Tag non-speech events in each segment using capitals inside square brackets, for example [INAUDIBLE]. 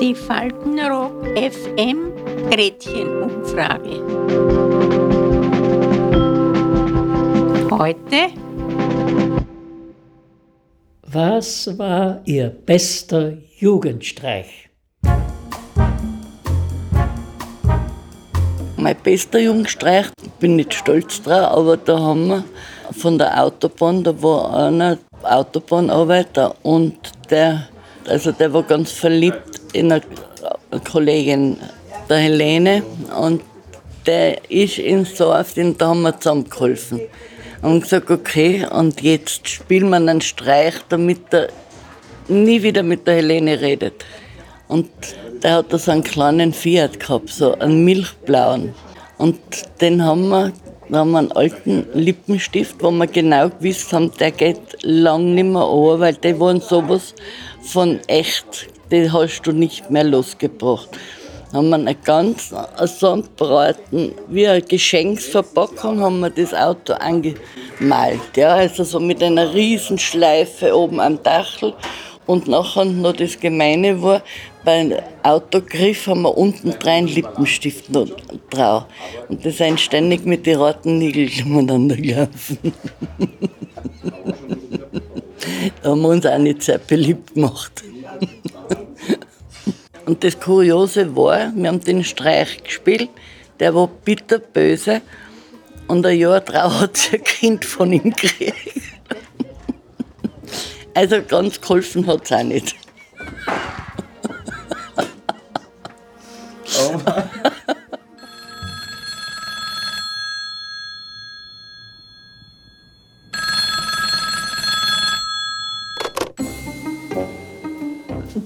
Die Faltenrock FM Gretchenumfrage. Heute. Was war Ihr bester Jugendstreich? Mein bester Jugendstreich, ich bin nicht stolz drauf, aber da haben wir von der Autobahn, da war einer Autobahnarbeiter und der, also der war ganz verliebt in eine Kollegin, der Helene, und der ist ins Dorf, den da haben wir zusammengeholfen. Und gesagt, okay, und jetzt spielen wir einen Streich, damit er nie wieder mit der Helene redet. Und der hat da so einen kleinen Fiat gehabt, so einen milchblauen. Und den haben wir wir haben einen alten Lippenstift, wo wir genau gewusst haben, der geht lang nicht mehr an, weil die waren sowas von echt, den hast du nicht mehr losgebracht. Haben wir einen ganz so einen breiten, wie eine Geschenksverpackung, haben wir das Auto angemalt. Ja, also so mit einer riesen Schleife oben am Dachel. Und nachher noch das Gemeine war, beim Autogriff haben wir unten drei Lippenstift drauf. Und das sind ständig mit den roten Nägeln [LAUGHS] umeinander gelaufen. da haben wir uns auch nicht sehr beliebt gemacht. [LAUGHS] Und das Kuriose war, wir haben den Streich gespielt, der war bitterböse. Und ein Jahr drauf hat sie ein Kind von ihm gekriegt. [LAUGHS] Also ganz geholfen hat es auch nicht.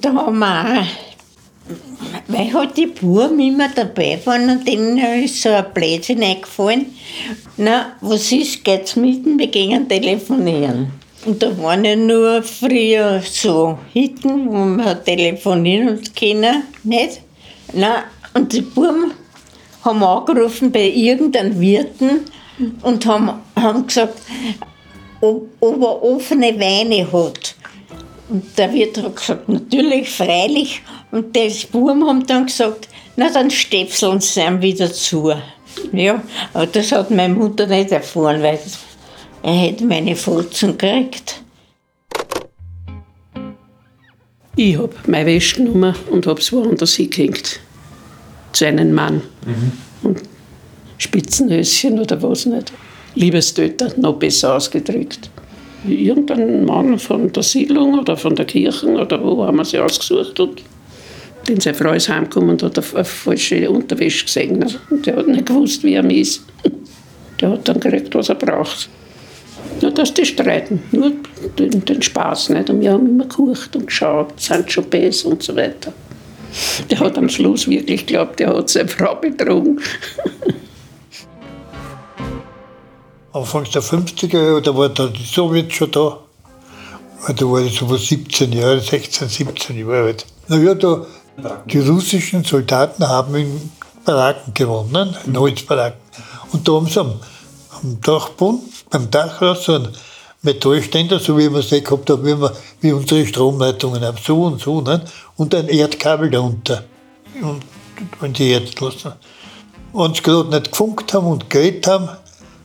Da haben wir auch, weil halt die Buben immer dabei waren und denen ist so ein Blödsinn eingefallen. Na, was ist, geht's mitten, wir gehen telefonieren. Und da waren ja nur früher so Hitten, wo man telefonieren können, nicht? Na, und die Buben haben angerufen bei irgendeinem Wirten und haben, haben gesagt, ob, ob er offene Weine hat. Und der Wirt hat gesagt, natürlich, freilich. Und die Buben haben dann gesagt, na dann stöpseln sie ihm wieder zu. Ja, aber das hat meine Mutter nicht erfahren, weil er hätte meine Fotzen gekriegt. Ich habe meine Wäsche genommen und habe es woanders hingehängt. Zu einem Mann. Mhm. Und Spitzenhöschen oder was nicht. Liebestöter, noch besser ausgedrückt. Irgendein Mann von der Siedlung oder von der Kirche oder wo haben wir sie ausgesucht und den seine Frau ist heimgekommen und hat eine falsche Unterwäsche gesehen. Und der hat nicht gewusst, wie er ist. [LAUGHS] Der hat dann gekriegt, was er braucht. Nur, dass die streiten, nur den, den Spaß nicht. Und wir haben immer gekocht und geschaut, Sancho Bass und so weiter. Der hat am Schluss wirklich geglaubt, der hat seine Frau betrogen. [LAUGHS] Anfangs der 50er Jahre, da war da die Sowjets schon da. Da war ich so 17 Jahre, 16, 17 Jahre alt. Naja, da, die russischen Soldaten haben in Baracken gewonnen, in Holzbaracken. Und da haben sie am, am Dachboden, beim Dachhaus, so einen Metallständer, so wie wir es eh gehabt haben, wie, wir, wie unsere Stromleitungen haben, so und so, ne? und ein Erdkabel darunter. Und wenn die Erd lassen. Wenn sie gerade nicht gefunkt haben und geredet haben,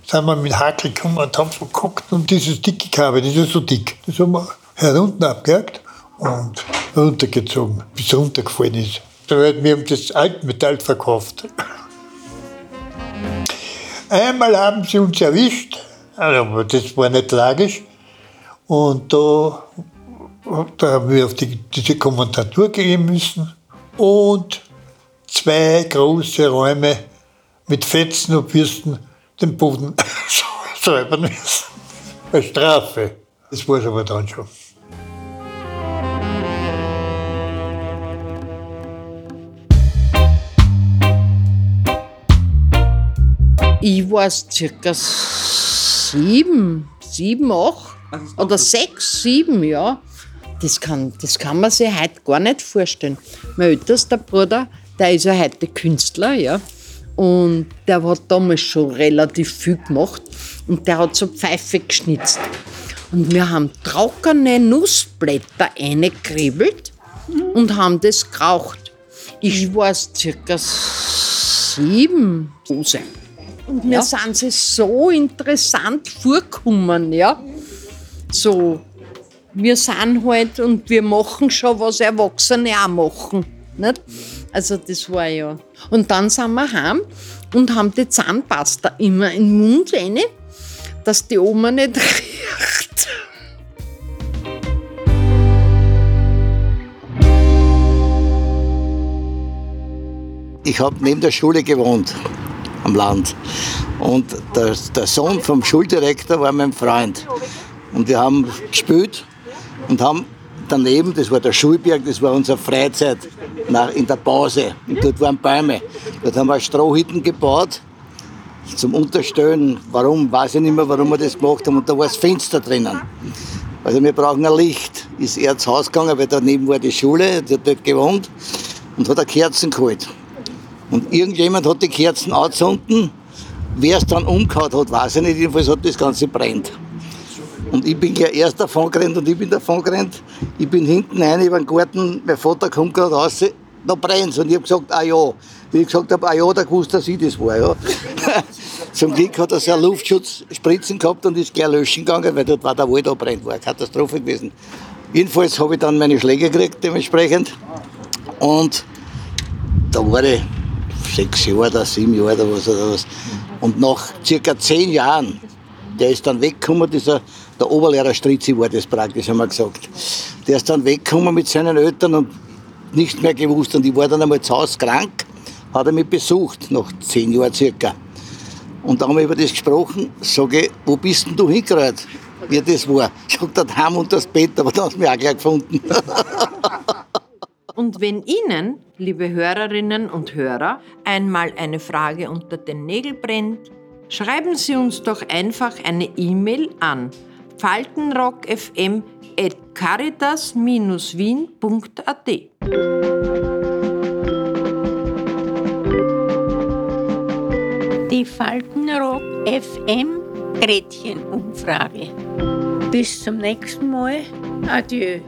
sind wir mit Hakel gekommen und haben so und dieses dicke Kabel, das ist so dick, das haben wir herunten abgehakt und runtergezogen, bis es runtergefallen ist. Wir haben das Altmetall verkauft. Einmal haben sie uns erwischt, aber das war nicht tragisch. Und da, da haben wir auf die, diese Kommandatur gehen müssen und zwei große Räume mit Fetzen und Bürsten den Boden säubern müssen. Als Strafe. Das war es aber dann schon. Ich war circa sieben, sieben, acht oder sechs, sieben, ja. Das kann, das kann man sich heute gar nicht vorstellen. Mein ältester Bruder, der ist ja heute Künstler, ja. Und der hat damals schon relativ viel gemacht. Und der hat so Pfeife geschnitzt. Und wir haben trockene Nussblätter eingekribbelt und haben das geraucht. Ich war circa sieben. Und mir sind sie so interessant vorgekommen, ja. So, wir sind halt und wir machen schon, was Erwachsene auch machen. Nicht? Also das war ja. Und dann sind wir heim und haben die Zahnpasta immer in den Mund rein, dass die Oma nicht [LAUGHS] riecht. Ich habe neben der Schule gewohnt, am Land. Und der, der Sohn vom Schuldirektor war mein Freund. Und wir haben gespielt und haben daneben, das war der Schulberg, das war unsere Freizeit nach, in der Pause. Und dort waren Bäume. Dort haben wir Strohhütten gebaut zum Unterstellen. Warum, weiß ich nicht mehr, warum wir das gemacht haben. Und da war das Fenster drinnen. Also wir brauchen ein Licht. Ist er ins Haus gegangen, weil daneben war die Schule, der hat dort gewohnt und hat eine Kerzen geholt. Und irgendjemand hat die Kerzen angezündet. Wer es dann umgehauen hat, weiß ich nicht. Jedenfalls hat das Ganze brennt. Und ich bin ja erst davon gerannt und ich bin davon gerannt. Ich bin hinten rein über den Garten, mein Vater kommt gerade raus, da brennt Und ich habe gesagt, ah ja. Wie ich gesagt habe, ah ja, da gewusst, dass ich das war. Ja. [LAUGHS] Zum Glück hat er so eine Luftschutzspritzen gehabt und ist gleich löschen gegangen, weil dort war der Wald abbrennt, war eine Katastrophe gewesen. Jedenfalls habe ich dann meine Schläge gekriegt, dementsprechend. Und da war ich sechs Jahre oder sieben Jahre oder was oder was. Und nach circa zehn Jahren, der ist dann weggekommen, dieser, der Oberlehrer Stritzi war das praktisch, haben wir gesagt. Der ist dann weggekommen mit seinen Eltern und nichts mehr gewusst. Und ich war dann einmal zu Hause krank, hat er mich besucht, nach zehn Jahren circa. Und da haben wir über das gesprochen, sage ich, wo bist denn du hingerannt? Wie das war. Ich sag, da heim unter das Bett, aber da hast du mich auch gleich gefunden. Und wenn Ihnen, liebe Hörerinnen und Hörer, einmal eine Frage unter den Nägeln brennt, schreiben Sie uns doch einfach eine E-Mail an faltenrockfm.caritas-wien.at. Die Faltenrock FM Gretchenumfrage. Bis zum nächsten Mal. Adieu.